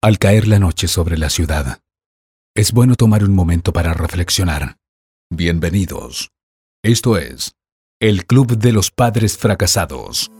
Al caer la noche sobre la ciudad, es bueno tomar un momento para reflexionar. Bienvenidos. Esto es el Club de los Padres Fracasados.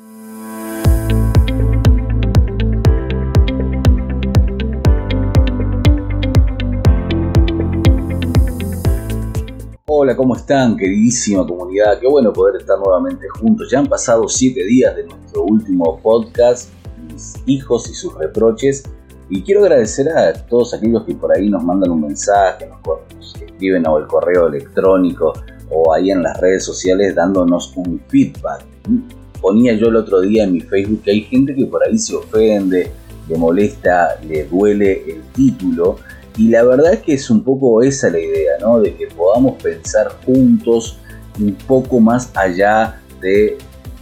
Hola, ¿cómo están, queridísima comunidad? Qué bueno poder estar nuevamente juntos. Ya han pasado siete días de nuestro último podcast, Mis hijos y sus reproches. Y quiero agradecer a todos aquellos que por ahí nos mandan un mensaje, nos, escriben o el correo electrónico o ahí en las redes sociales dándonos un feedback. Ponía yo el otro día en mi Facebook que hay gente que por ahí se ofende, le molesta, le duele el título. Y la verdad es que es un poco esa la idea, ¿no? De que podamos pensar juntos un poco más allá de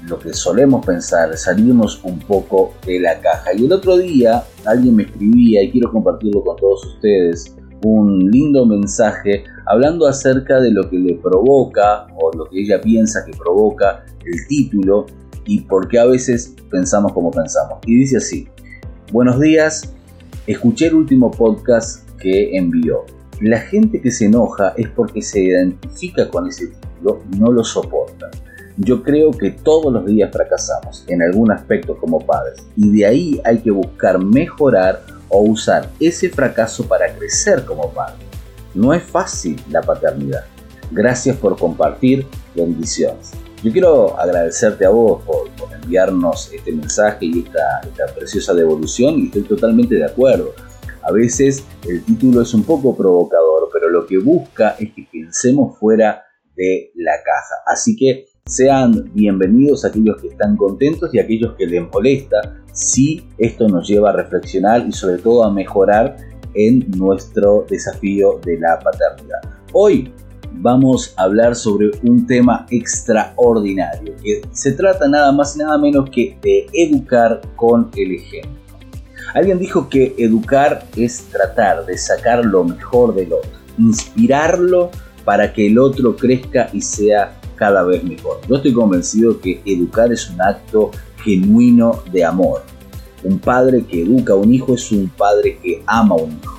lo que solemos pensar, salirnos un poco de la caja. Y el otro día alguien me escribía, y quiero compartirlo con todos ustedes, un lindo mensaje hablando acerca de lo que le provoca o lo que ella piensa que provoca el título y por qué a veces pensamos como pensamos. Y dice así, buenos días, escuché el último podcast que envió. La gente que se enoja es porque se identifica con ese título y no lo soporta. Yo creo que todos los días fracasamos en algún aspecto como padres y de ahí hay que buscar mejorar o usar ese fracaso para crecer como padre. No es fácil la paternidad. Gracias por compartir. Bendiciones. Yo quiero agradecerte a vos por, enviarnos este mensaje y esta, esta preciosa devolución y estoy totalmente de acuerdo. A veces el título es un poco provocador, pero lo que busca es que pensemos fuera de la caja. Así que sean bienvenidos aquellos que están contentos y aquellos que les molesta si esto nos lleva a reflexionar y sobre todo a mejorar en nuestro desafío de la paternidad. Hoy vamos a hablar sobre un tema extraordinario que se trata nada más y nada menos que de educar con el ejemplo. Alguien dijo que educar es tratar de sacar lo mejor del otro, inspirarlo para que el otro crezca y sea cada vez mejor. Yo estoy convencido que educar es un acto genuino de amor. Un padre que educa a un hijo es un padre que ama a un hijo.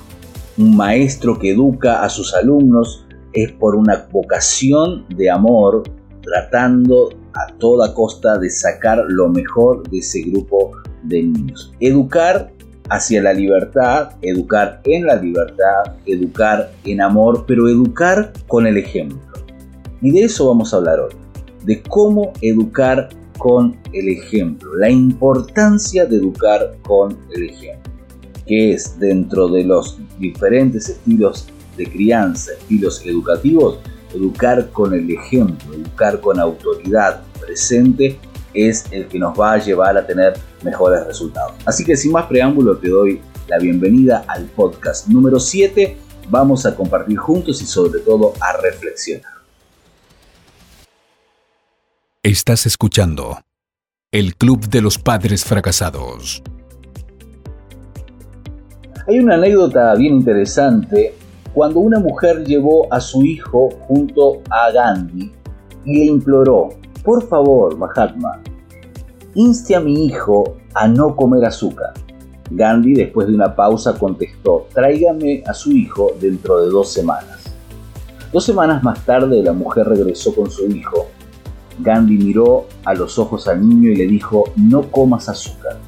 Un maestro que educa a sus alumnos es por una vocación de amor tratando a toda costa de sacar lo mejor de ese grupo de niños. Educar hacia la libertad, educar en la libertad, educar en amor, pero educar con el ejemplo. Y de eso vamos a hablar hoy, de cómo educar con el ejemplo, la importancia de educar con el ejemplo, que es dentro de los diferentes estilos de crianza, estilos educativos, educar con el ejemplo, educar con autoridad presente es el que nos va a llevar a tener mejores resultados. Así que sin más preámbulo te doy la bienvenida al podcast número 7. Vamos a compartir juntos y sobre todo a reflexionar. Estás escuchando el Club de los Padres Fracasados. Hay una anécdota bien interesante cuando una mujer llevó a su hijo junto a Gandhi y le imploró, por favor, Mahatma, inste a mi hijo a no comer azúcar. Gandhi, después de una pausa, contestó, tráigame a su hijo dentro de dos semanas. Dos semanas más tarde, la mujer regresó con su hijo Gandhi miró a los ojos al niño y le dijo, no comas azúcar.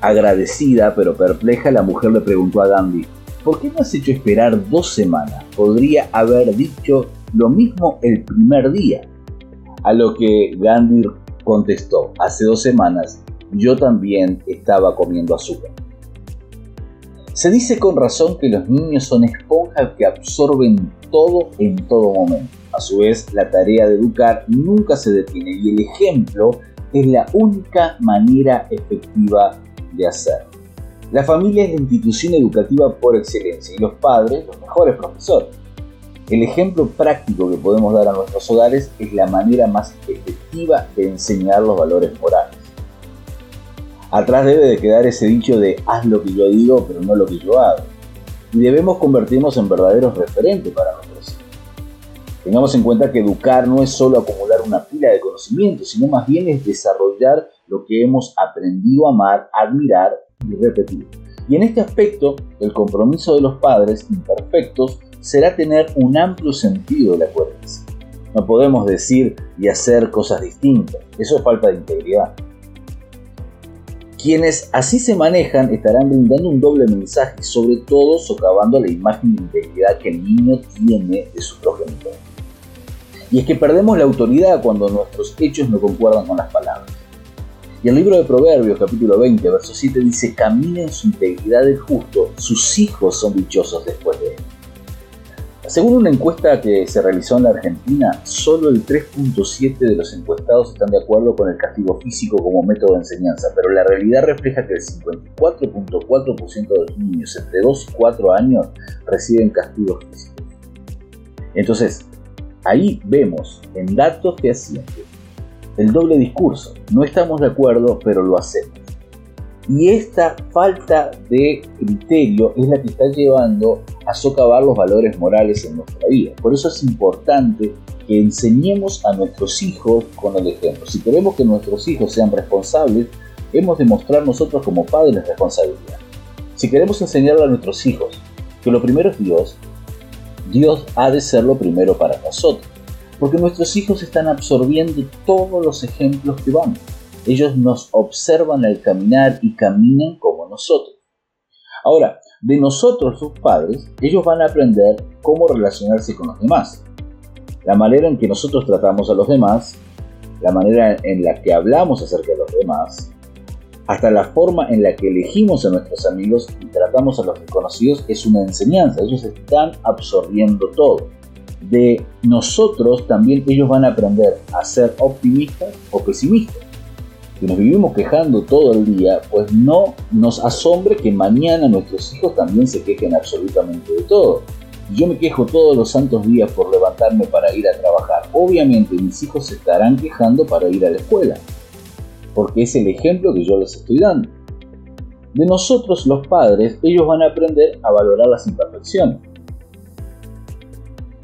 Agradecida pero perpleja, la mujer le preguntó a Gandhi, ¿por qué me has hecho esperar dos semanas? Podría haber dicho lo mismo el primer día. A lo que Gandhi contestó, hace dos semanas yo también estaba comiendo azúcar. Se dice con razón que los niños son esponjas que absorben todo en todo momento. A su vez, la tarea de educar nunca se detiene y el ejemplo es la única manera efectiva de hacerlo. La familia es la institución educativa por excelencia y los padres los mejores profesores. El ejemplo práctico que podemos dar a nuestros hogares es la manera más efectiva de enseñar los valores morales. Atrás debe de quedar ese dicho de haz lo que yo digo pero no lo que yo hago. Y debemos convertirnos en verdaderos referentes para hijos. Tengamos en cuenta que educar no es solo acumular una pila de conocimientos, sino más bien es desarrollar lo que hemos aprendido a amar, admirar y repetir. Y en este aspecto, el compromiso de los padres imperfectos será tener un amplio sentido de la coherencia. No podemos decir y hacer cosas distintas, eso es falta de integridad. Quienes así se manejan estarán brindando un doble mensaje, sobre todo socavando la imagen de integridad que el niño tiene de su progenitor. Y es que perdemos la autoridad cuando nuestros hechos no concuerdan con las palabras. Y el libro de Proverbios, capítulo 20, verso 7, dice, camina en su integridad el justo, sus hijos son dichosos después de él. Según una encuesta que se realizó en la Argentina, solo el 3.7 de los encuestados están de acuerdo con el castigo físico como método de enseñanza, pero la realidad refleja que el 54.4% de los niños entre 2 y 4 años reciben castigos físicos. Entonces, ahí vemos en datos fehacientes el doble discurso. No estamos de acuerdo, pero lo hacemos. Y esta falta de criterio es la que está llevando a socavar los valores morales en nuestra vida. Por eso es importante que enseñemos a nuestros hijos con el ejemplo. Si queremos que nuestros hijos sean responsables, hemos de mostrar nosotros como padres responsabilidad. Si queremos enseñarle a nuestros hijos que lo primero es Dios, Dios ha de ser lo primero para nosotros. Porque nuestros hijos están absorbiendo todos los ejemplos que vamos. Ellos nos observan al caminar y caminan como nosotros. Ahora, de nosotros, sus padres, ellos van a aprender cómo relacionarse con los demás. La manera en que nosotros tratamos a los demás, la manera en la que hablamos acerca de los demás, hasta la forma en la que elegimos a nuestros amigos y tratamos a los desconocidos es una enseñanza. Ellos están absorbiendo todo. De nosotros también ellos van a aprender a ser optimistas o pesimistas que nos vivimos quejando todo el día, pues no nos asombre que mañana nuestros hijos también se quejen absolutamente de todo. Yo me quejo todos los santos días por levantarme para ir a trabajar. Obviamente mis hijos se estarán quejando para ir a la escuela, porque es el ejemplo que yo les estoy dando. De nosotros los padres, ellos van a aprender a valorar las imperfecciones.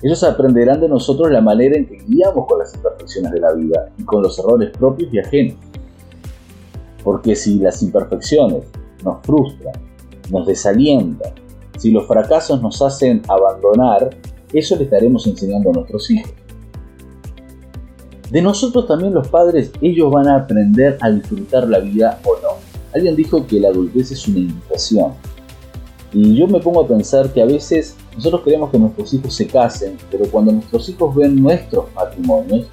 Ellos aprenderán de nosotros la manera en que guiamos con las imperfecciones de la vida y con los errores propios y ajenos. Porque si las imperfecciones nos frustran, nos desalientan, si los fracasos nos hacen abandonar, eso le estaremos enseñando a nuestros hijos. De nosotros también los padres, ellos van a aprender a disfrutar la vida o no. Alguien dijo que la adultez es una invitación. Y yo me pongo a pensar que a veces nosotros queremos que nuestros hijos se casen, pero cuando nuestros hijos ven nuestros matrimonios,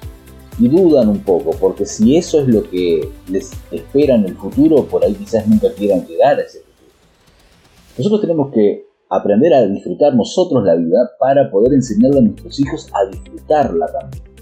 y dudan un poco, porque si eso es lo que les espera en el futuro, por ahí quizás nunca quieran llegar a ese futuro. Nosotros tenemos que aprender a disfrutar nosotros la vida para poder enseñarle a nuestros hijos a disfrutarla también.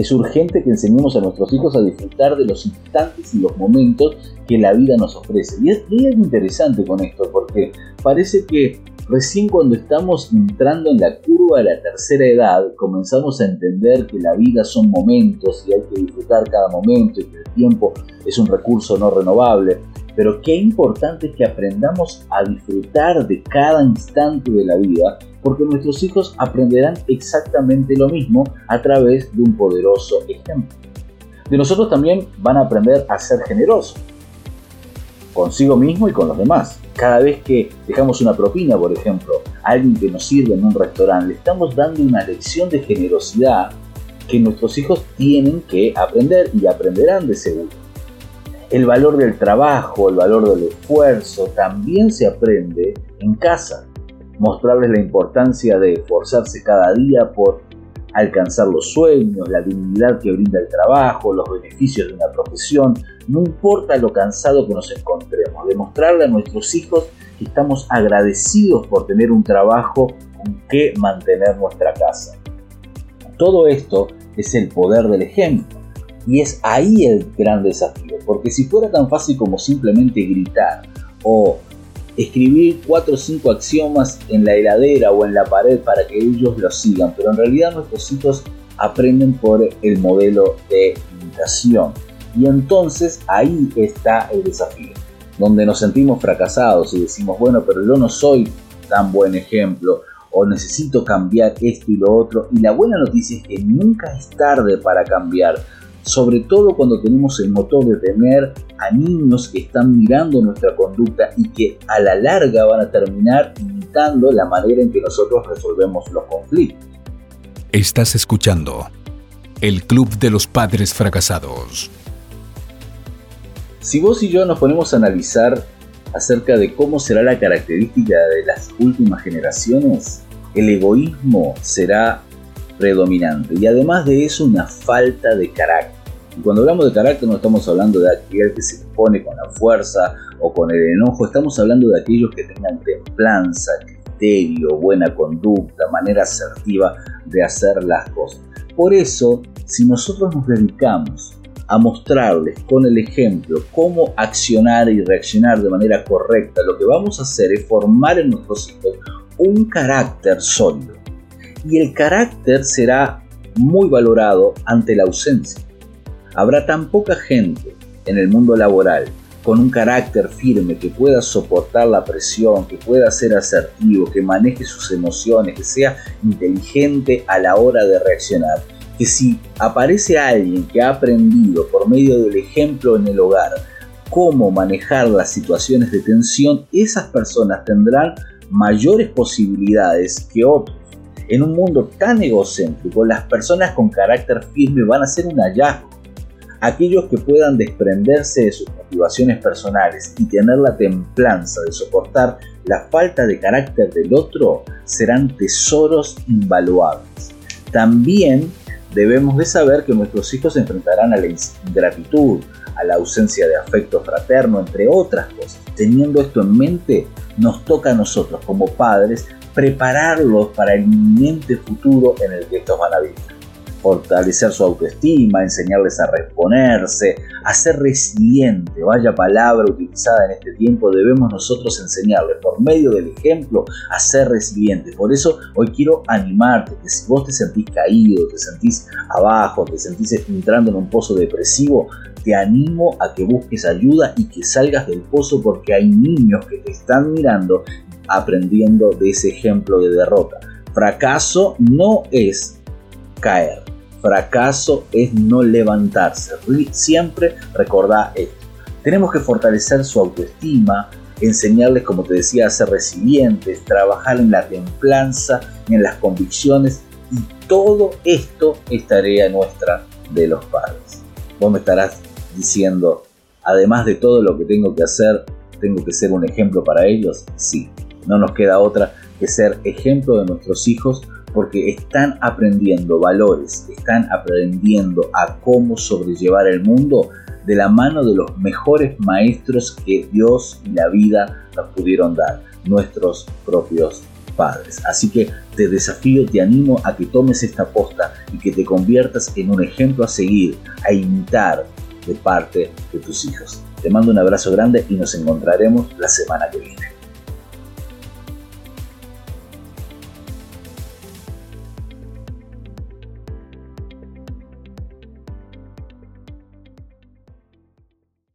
Es urgente que enseñemos a nuestros hijos a disfrutar de los instantes y los momentos que la vida nos ofrece. Y es, y es interesante con esto, porque parece que Recién cuando estamos entrando en la curva de la tercera edad, comenzamos a entender que la vida son momentos y hay que disfrutar cada momento y que el tiempo es un recurso no renovable. Pero qué importante es que aprendamos a disfrutar de cada instante de la vida, porque nuestros hijos aprenderán exactamente lo mismo a través de un poderoso ejemplo. De nosotros también van a aprender a ser generosos, consigo mismo y con los demás cada vez que dejamos una propina, por ejemplo, a alguien que nos sirve en un restaurante, le estamos dando una lección de generosidad que nuestros hijos tienen que aprender y aprenderán de seguro. El valor del trabajo, el valor del esfuerzo, también se aprende en casa. Mostrarles la importancia de esforzarse cada día por alcanzar los sueños, la dignidad que brinda el trabajo, los beneficios de una profesión, no importa lo cansado que nos encontremos, demostrarle a nuestros hijos que estamos agradecidos por tener un trabajo con que mantener nuestra casa. Todo esto es el poder del ejemplo. Y es ahí el gran desafío, porque si fuera tan fácil como simplemente gritar o escribir cuatro o cinco axiomas en la heladera o en la pared para que ellos lo sigan, pero en realidad nuestros hijos aprenden por el modelo de imitación. Y entonces ahí está el desafío, donde nos sentimos fracasados y decimos, bueno, pero yo no soy tan buen ejemplo o necesito cambiar esto y lo otro. Y la buena noticia es que nunca es tarde para cambiar. Sobre todo cuando tenemos el motor de tener a niños que están mirando nuestra conducta y que a la larga van a terminar imitando la manera en que nosotros resolvemos los conflictos. Estás escuchando el Club de los Padres Fracasados. Si vos y yo nos ponemos a analizar acerca de cómo será la característica de las últimas generaciones, el egoísmo será predominante y además de eso una falta de carácter. Y cuando hablamos de carácter no estamos hablando de aquel que se pone con la fuerza o con el enojo, estamos hablando de aquellos que tengan templanza, criterio, buena conducta, manera asertiva de hacer las cosas. Por eso, si nosotros nos dedicamos a mostrarles con el ejemplo cómo accionar y reaccionar de manera correcta, lo que vamos a hacer es formar en nuestros hijos un carácter sólido. Y el carácter será muy valorado ante la ausencia. Habrá tan poca gente en el mundo laboral con un carácter firme que pueda soportar la presión, que pueda ser asertivo, que maneje sus emociones, que sea inteligente a la hora de reaccionar. Que si aparece alguien que ha aprendido por medio del ejemplo en el hogar cómo manejar las situaciones de tensión, esas personas tendrán mayores posibilidades que otros. En un mundo tan egocéntrico, las personas con carácter firme van a ser un hallazgo. Aquellos que puedan desprenderse de sus motivaciones personales y tener la templanza de soportar la falta de carácter del otro serán tesoros invaluables. También debemos de saber que nuestros hijos se enfrentarán a la ingratitud, a la ausencia de afecto fraterno, entre otras cosas. Teniendo esto en mente, nos toca a nosotros como padres prepararlos para el inminente futuro en el que estos van a vivir. Fortalecer su autoestima, enseñarles a reponerse, a ser resiliente, vaya palabra utilizada en este tiempo, debemos nosotros enseñarles por medio del ejemplo a ser resilientes. Por eso hoy quiero animarte que si vos te sentís caído, te sentís abajo, te sentís entrando en un pozo depresivo, te animo a que busques ayuda y que salgas del pozo porque hay niños que te están mirando aprendiendo de ese ejemplo de derrota. Fracaso no es caer, fracaso es no levantarse. Siempre recordá esto. Tenemos que fortalecer su autoestima, enseñarles, como te decía, a ser resilientes, trabajar en la templanza, en las convicciones y todo esto es tarea nuestra de los padres. Vos estarás diciendo, además de todo lo que tengo que hacer, tengo que ser un ejemplo para ellos. Sí, no nos queda otra que ser ejemplo de nuestros hijos porque están aprendiendo valores, están aprendiendo a cómo sobrellevar el mundo de la mano de los mejores maestros que Dios y la vida nos pudieron dar, nuestros propios padres. Así que te desafío, te animo a que tomes esta posta y que te conviertas en un ejemplo a seguir, a imitar de parte de tus hijos. Te mando un abrazo grande y nos encontraremos la semana que viene.